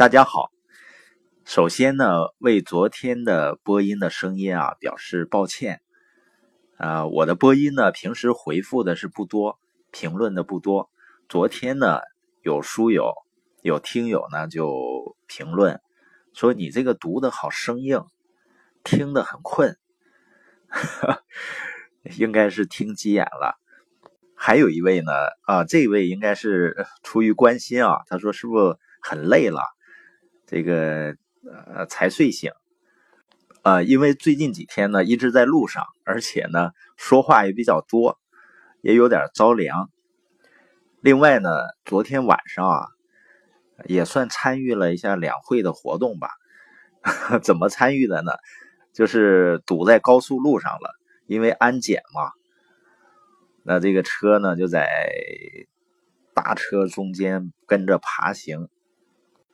大家好，首先呢，为昨天的播音的声音啊表示抱歉。啊，我的播音呢，平时回复的是不多，评论的不多。昨天呢，有书友、有听友呢就评论说你这个读的好生硬，听得很困，应该是听急眼了。还有一位呢，啊，这位应该是出于关心啊，他说是不是很累了？这个呃才睡醒，呃，因为最近几天呢一直在路上，而且呢说话也比较多，也有点着凉。另外呢，昨天晚上啊也算参与了一下两会的活动吧。怎么参与的呢？就是堵在高速路上了，因为安检嘛。那这个车呢就在大车中间跟着爬行。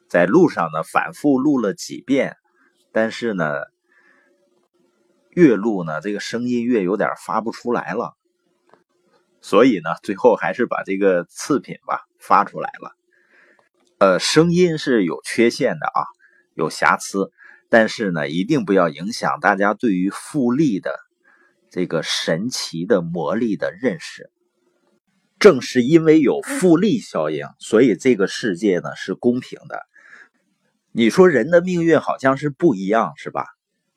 在路上呢，反复录了几遍，但是呢，越录呢，这个声音越有点发不出来了，所以呢，最后还是把这个次品吧发出来了。呃，声音是有缺陷的啊，有瑕疵，但是呢，一定不要影响大家对于复利的这个神奇的魔力的认识。正是因为有复利效应，所以这个世界呢是公平的。你说人的命运好像是不一样，是吧？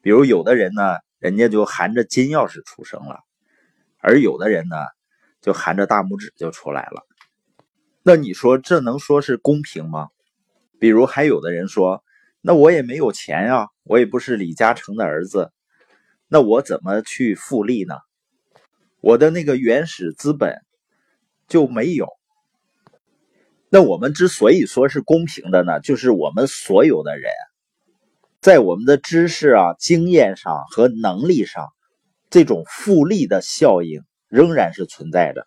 比如有的人呢，人家就含着金钥匙出生了，而有的人呢，就含着大拇指就出来了。那你说这能说是公平吗？比如还有的人说，那我也没有钱呀，我也不是李嘉诚的儿子，那我怎么去复利呢？我的那个原始资本就没有。那我们之所以说是公平的呢，就是我们所有的人，在我们的知识啊、经验上和能力上，这种复利的效应仍然是存在的。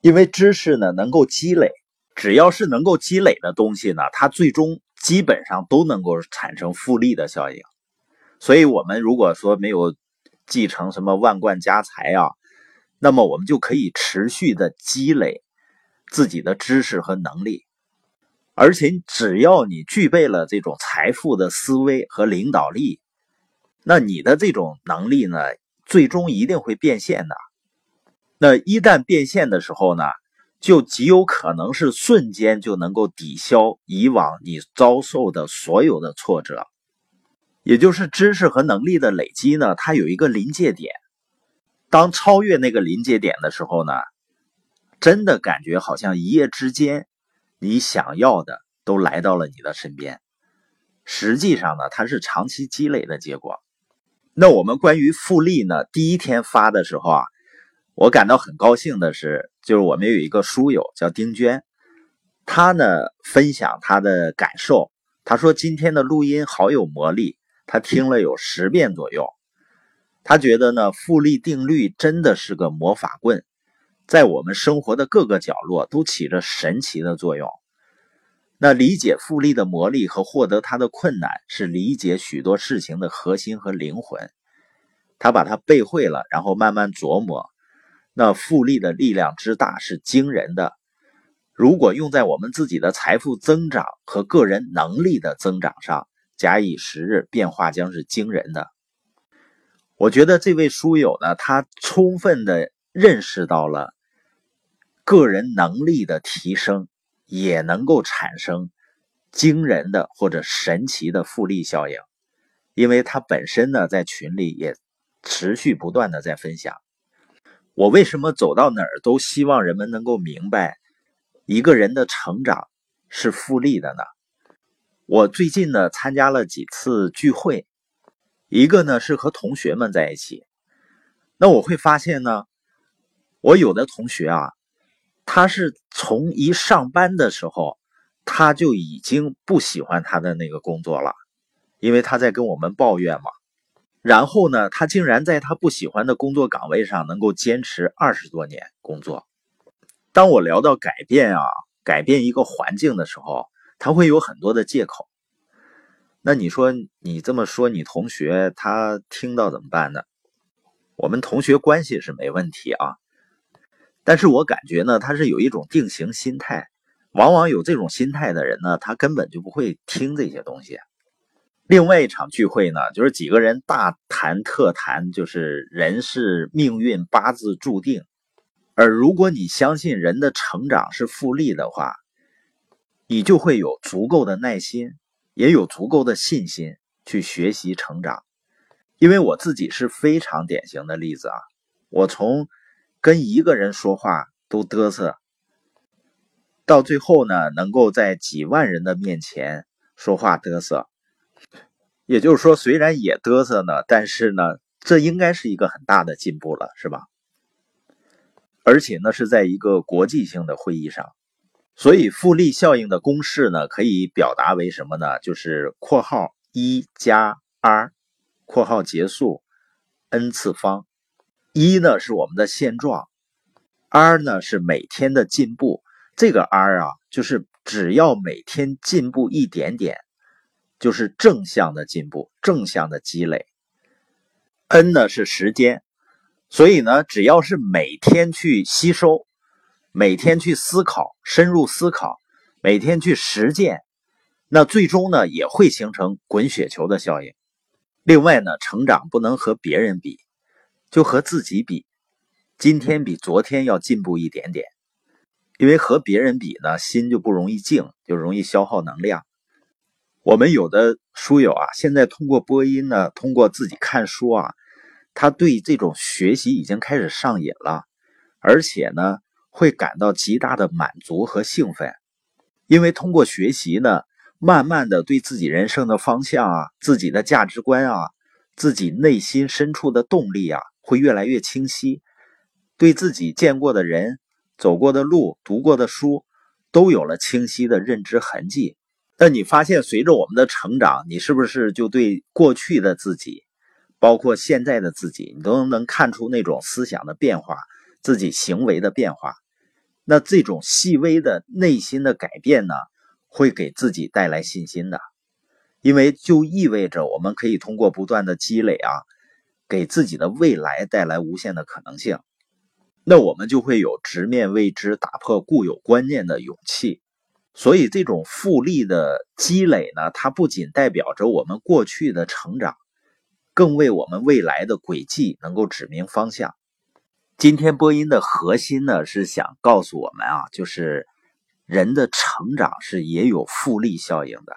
因为知识呢能够积累，只要是能够积累的东西呢，它最终基本上都能够产生复利的效应。所以，我们如果说没有继承什么万贯家财啊，那么我们就可以持续的积累。自己的知识和能力，而且只要你具备了这种财富的思维和领导力，那你的这种能力呢，最终一定会变现的。那一旦变现的时候呢，就极有可能是瞬间就能够抵消以往你遭受的所有的挫折。也就是知识和能力的累积呢，它有一个临界点，当超越那个临界点的时候呢。真的感觉好像一夜之间，你想要的都来到了你的身边。实际上呢，它是长期积累的结果。那我们关于复利呢，第一天发的时候啊，我感到很高兴的是，就是我们有一个书友叫丁娟，她呢分享她的感受，她说今天的录音好有魔力，她听了有十遍左右，他觉得呢复利定律真的是个魔法棍。在我们生活的各个角落都起着神奇的作用。那理解复利的魔力和获得它的困难，是理解许多事情的核心和灵魂。他把它背会了，然后慢慢琢磨。那复利的力量之大是惊人的。如果用在我们自己的财富增长和个人能力的增长上，假以时日，变化将是惊人的。我觉得这位书友呢，他充分的认识到了。个人能力的提升也能够产生惊人的或者神奇的复利效应，因为他本身呢在群里也持续不断的在分享。我为什么走到哪儿都希望人们能够明白一个人的成长是复利的呢？我最近呢参加了几次聚会，一个呢是和同学们在一起，那我会发现呢，我有的同学啊。他是从一上班的时候，他就已经不喜欢他的那个工作了，因为他在跟我们抱怨嘛。然后呢，他竟然在他不喜欢的工作岗位上能够坚持二十多年工作。当我聊到改变啊，改变一个环境的时候，他会有很多的借口。那你说你这么说，你同学他听到怎么办呢？我们同学关系是没问题啊。但是我感觉呢，他是有一种定型心态，往往有这种心态的人呢，他根本就不会听这些东西。另外一场聚会呢，就是几个人大谈特谈，就是人是命运八字注定。而如果你相信人的成长是复利的话，你就会有足够的耐心，也有足够的信心去学习成长。因为我自己是非常典型的例子啊，我从跟一个人说话都嘚瑟，到最后呢，能够在几万人的面前说话嘚瑟。也就是说，虽然也嘚瑟呢，但是呢，这应该是一个很大的进步了，是吧？而且呢，是在一个国际性的会议上。所以复利效应的公式呢，可以表达为什么呢？就是括号一加 r，括号结束 n 次方。一呢是我们的现状，r 呢是每天的进步。这个 r 啊，就是只要每天进步一点点，就是正向的进步，正向的积累。n 呢是时间，所以呢，只要是每天去吸收。每天去思考，深入思考，每天去实践，那最终呢也会形成滚雪球的效应。另外呢，成长不能和别人比，就和自己比。今天比昨天要进步一点点，因为和别人比呢，心就不容易静，就容易消耗能量。我们有的书友啊，现在通过播音呢，通过自己看书啊，他对这种学习已经开始上瘾了，而且呢。会感到极大的满足和兴奋，因为通过学习呢，慢慢的对自己人生的方向啊、自己的价值观啊、自己内心深处的动力啊，会越来越清晰。对自己见过的人、走过的路、读过的书，都有了清晰的认知痕迹。那你发现，随着我们的成长，你是不是就对过去的自己，包括现在的自己，你都能看出那种思想的变化，自己行为的变化？那这种细微的内心的改变呢，会给自己带来信心的，因为就意味着我们可以通过不断的积累啊，给自己的未来带来无限的可能性。那我们就会有直面未知、打破固有观念的勇气。所以，这种复利的积累呢，它不仅代表着我们过去的成长，更为我们未来的轨迹能够指明方向。今天播音的核心呢，是想告诉我们啊，就是人的成长是也有复利效应的，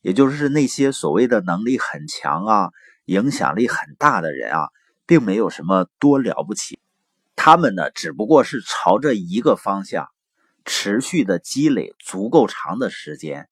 也就是那些所谓的能力很强啊、影响力很大的人啊，并没有什么多了不起，他们呢，只不过是朝着一个方向持续的积累足够长的时间，